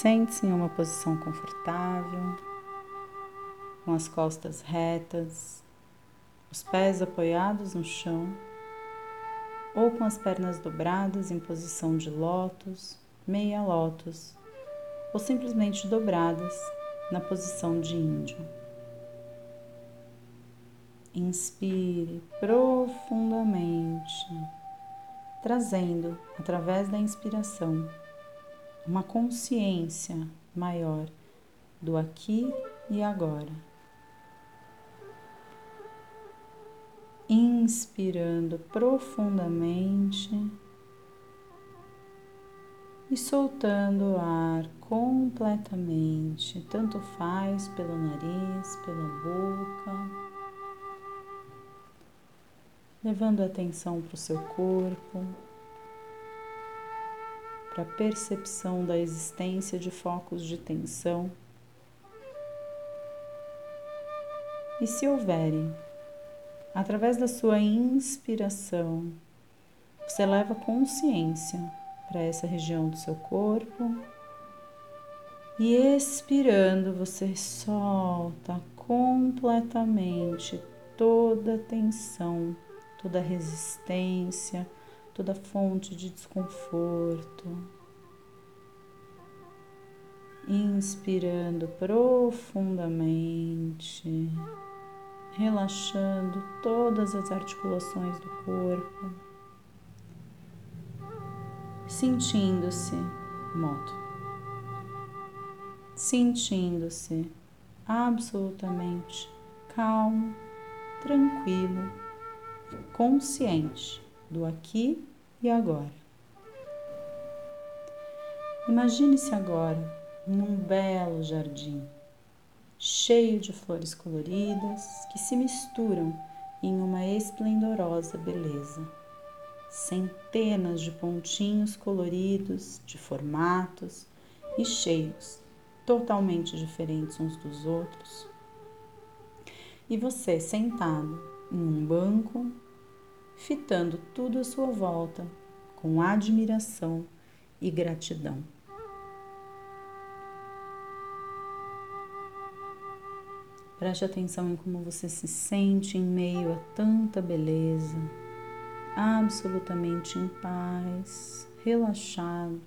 Sente-se em uma posição confortável, com as costas retas, os pés apoiados no chão ou com as pernas dobradas em posição de lótus, meia lótus ou simplesmente dobradas na posição de índio. Inspire profundamente, trazendo através da inspiração uma consciência maior do aqui e agora. Inspirando profundamente e soltando o ar completamente, tanto faz pelo nariz, pela boca, levando a atenção para o seu corpo para a percepção da existência de focos de tensão. E se houverem, através da sua inspiração, você leva consciência para essa região do seu corpo e expirando, você solta completamente toda a tensão, toda a resistência, toda fonte de desconforto. Inspirando profundamente, relaxando todas as articulações do corpo, sentindo-se moto, sentindo-se absolutamente calmo, tranquilo, consciente do aqui e agora. Imagine-se agora num belo jardim, cheio de flores coloridas que se misturam em uma esplendorosa beleza. Centenas de pontinhos coloridos, de formatos e cheios, totalmente diferentes uns dos outros. E você sentado em um banco fitando tudo à sua volta com admiração e gratidão. Preste atenção em como você se sente em meio a tanta beleza, absolutamente em paz, relaxado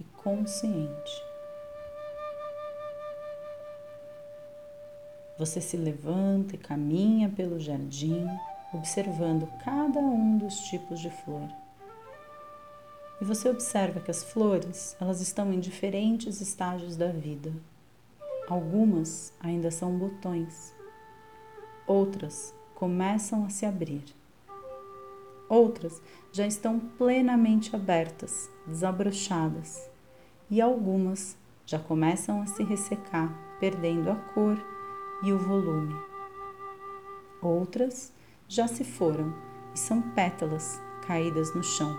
e consciente. Você se levanta e caminha pelo jardim observando cada um dos tipos de flor. E você observa que as flores, elas estão em diferentes estágios da vida. Algumas ainda são botões. Outras começam a se abrir. Outras já estão plenamente abertas, desabrochadas. E algumas já começam a se ressecar, perdendo a cor e o volume. Outras já se foram e são pétalas caídas no chão.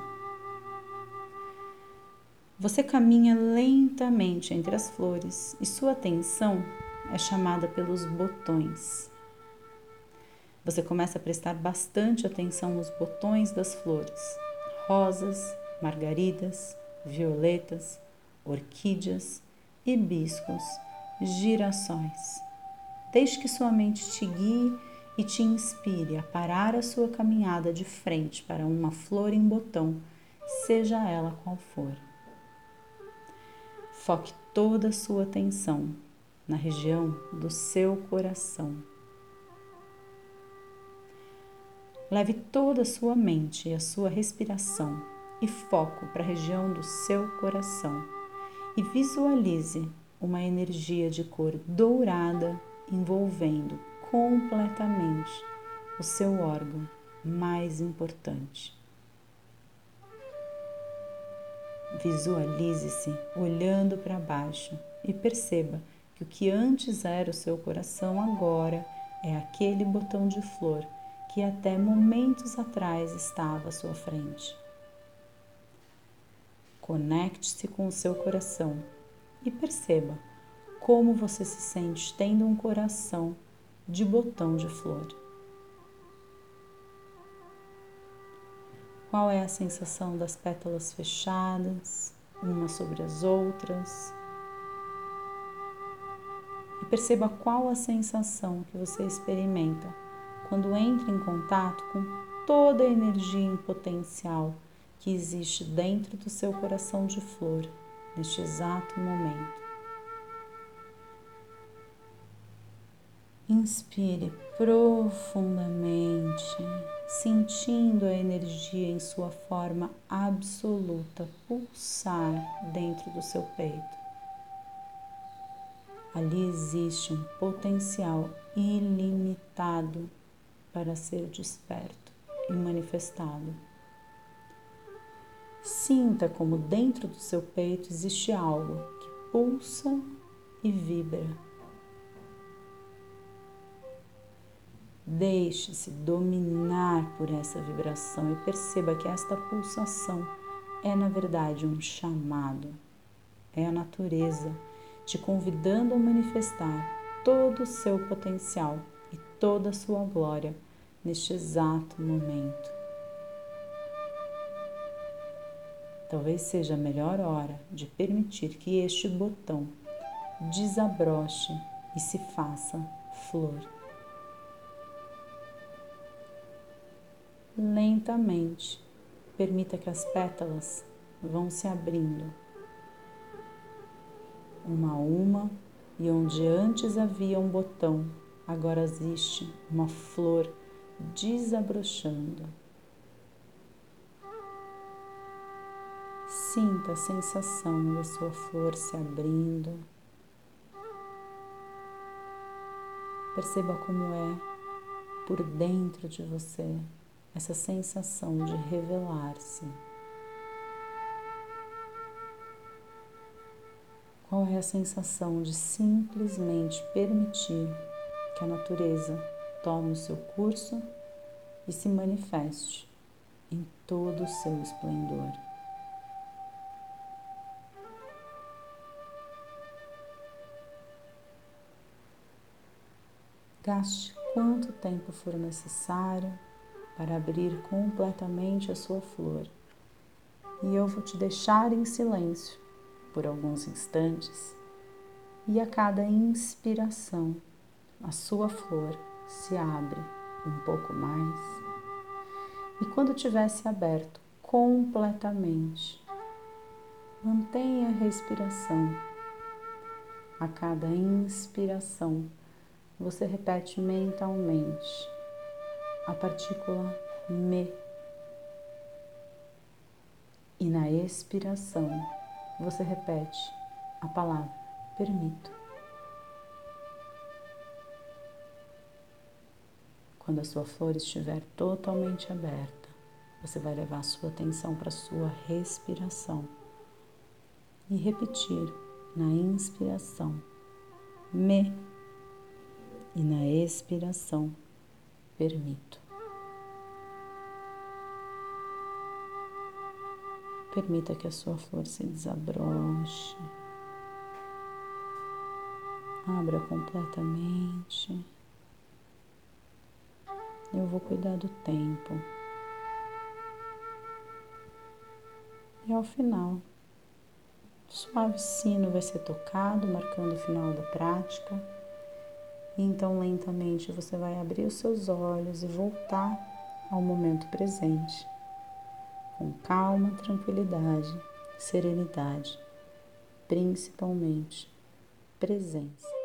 Você caminha lentamente entre as flores e sua atenção é chamada pelos botões. Você começa a prestar bastante atenção nos botões das flores: rosas, margaridas, violetas, orquídeas, hibiscos, girassóis. Deixe que sua mente te guie e te inspire a parar a sua caminhada de frente para uma flor em botão, seja ela qual for. Foque toda a sua atenção na região do seu coração. Leve toda a sua mente e a sua respiração e foco para a região do seu coração e visualize uma energia de cor dourada envolvendo completamente o seu órgão mais importante. Visualize-se olhando para baixo e perceba que o que antes era o seu coração agora é aquele botão de flor que até momentos atrás estava à sua frente. Conecte-se com o seu coração e perceba como você se sente tendo um coração de botão de flor. Qual é a sensação das pétalas fechadas umas sobre as outras. E perceba qual a sensação que você experimenta quando entra em contato com toda a energia em potencial que existe dentro do seu coração de flor neste exato momento. Inspire profundamente, sentindo a energia em sua forma absoluta pulsar dentro do seu peito. Ali existe um potencial ilimitado para ser desperto e manifestado. Sinta como dentro do seu peito existe algo que pulsa e vibra. Deixe-se dominar por essa vibração e perceba que esta pulsação é, na verdade, um chamado. É a natureza te convidando a manifestar todo o seu potencial e toda a sua glória neste exato momento. Talvez seja a melhor hora de permitir que este botão desabroche e se faça flor. Lentamente, permita que as pétalas vão se abrindo, uma a uma, e onde antes havia um botão, agora existe uma flor desabrochando. Sinta a sensação da sua flor se abrindo. Perceba como é por dentro de você essa sensação de revelar-se. Qual é a sensação de simplesmente permitir que a natureza tome o seu curso e se manifeste em todo o seu esplendor. Gaste quanto tempo for necessário para abrir completamente a sua flor. E eu vou te deixar em silêncio por alguns instantes, e a cada inspiração, a sua flor se abre um pouco mais. E quando tivesse aberto completamente, mantenha a respiração. A cada inspiração, você repete mentalmente a partícula me. E na expiração, você repete a palavra permito. Quando a sua flor estiver totalmente aberta, você vai levar a sua atenção para a sua respiração e repetir na inspiração me e na expiração permito. Permita que a sua flor se desabroche, abra completamente. Eu vou cuidar do tempo. E ao final, o suave sino vai ser tocado, marcando o final da prática. Então, lentamente, você vai abrir os seus olhos e voltar ao momento presente, com calma, tranquilidade, serenidade, principalmente presença.